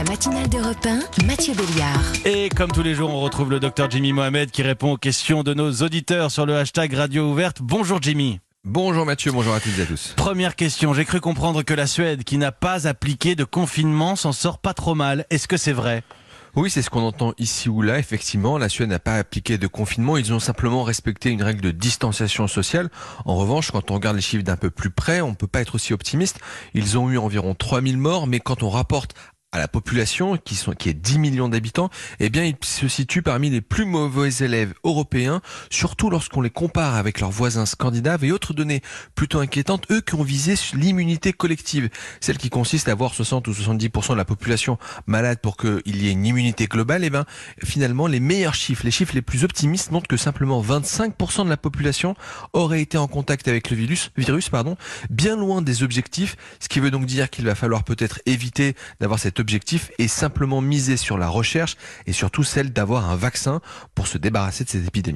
La matinale d'Europe 1, Mathieu Béliard. Et comme tous les jours, on retrouve le docteur Jimmy Mohamed qui répond aux questions de nos auditeurs sur le hashtag Radio Ouverte. Bonjour Jimmy. Bonjour Mathieu, bonjour à toutes et à tous. Première question, j'ai cru comprendre que la Suède, qui n'a pas appliqué de confinement, s'en sort pas trop mal. Est-ce que c'est vrai? Oui, c'est ce qu'on entend ici ou là. Effectivement, la Suède n'a pas appliqué de confinement. Ils ont simplement respecté une règle de distanciation sociale. En revanche, quand on regarde les chiffres d'un peu plus près, on ne peut pas être aussi optimiste. Ils ont eu environ 3000 morts, mais quand on rapporte à la population, qui, sont, qui est 10 millions d'habitants, eh bien, ils se situent parmi les plus mauvais élèves européens, surtout lorsqu'on les compare avec leurs voisins scandinaves et autres données plutôt inquiétantes, eux qui ont visé l'immunité collective, celle qui consiste à avoir 60 ou 70% de la population malade pour qu'il y ait une immunité globale, eh bien, finalement, les meilleurs chiffres, les chiffres les plus optimistes montrent que simplement 25% de la population aurait été en contact avec le virus, virus pardon, bien loin des objectifs, ce qui veut donc dire qu'il va falloir peut-être éviter d'avoir cette objectif est simplement miser sur la recherche et surtout celle d'avoir un vaccin pour se débarrasser de cette épidémie.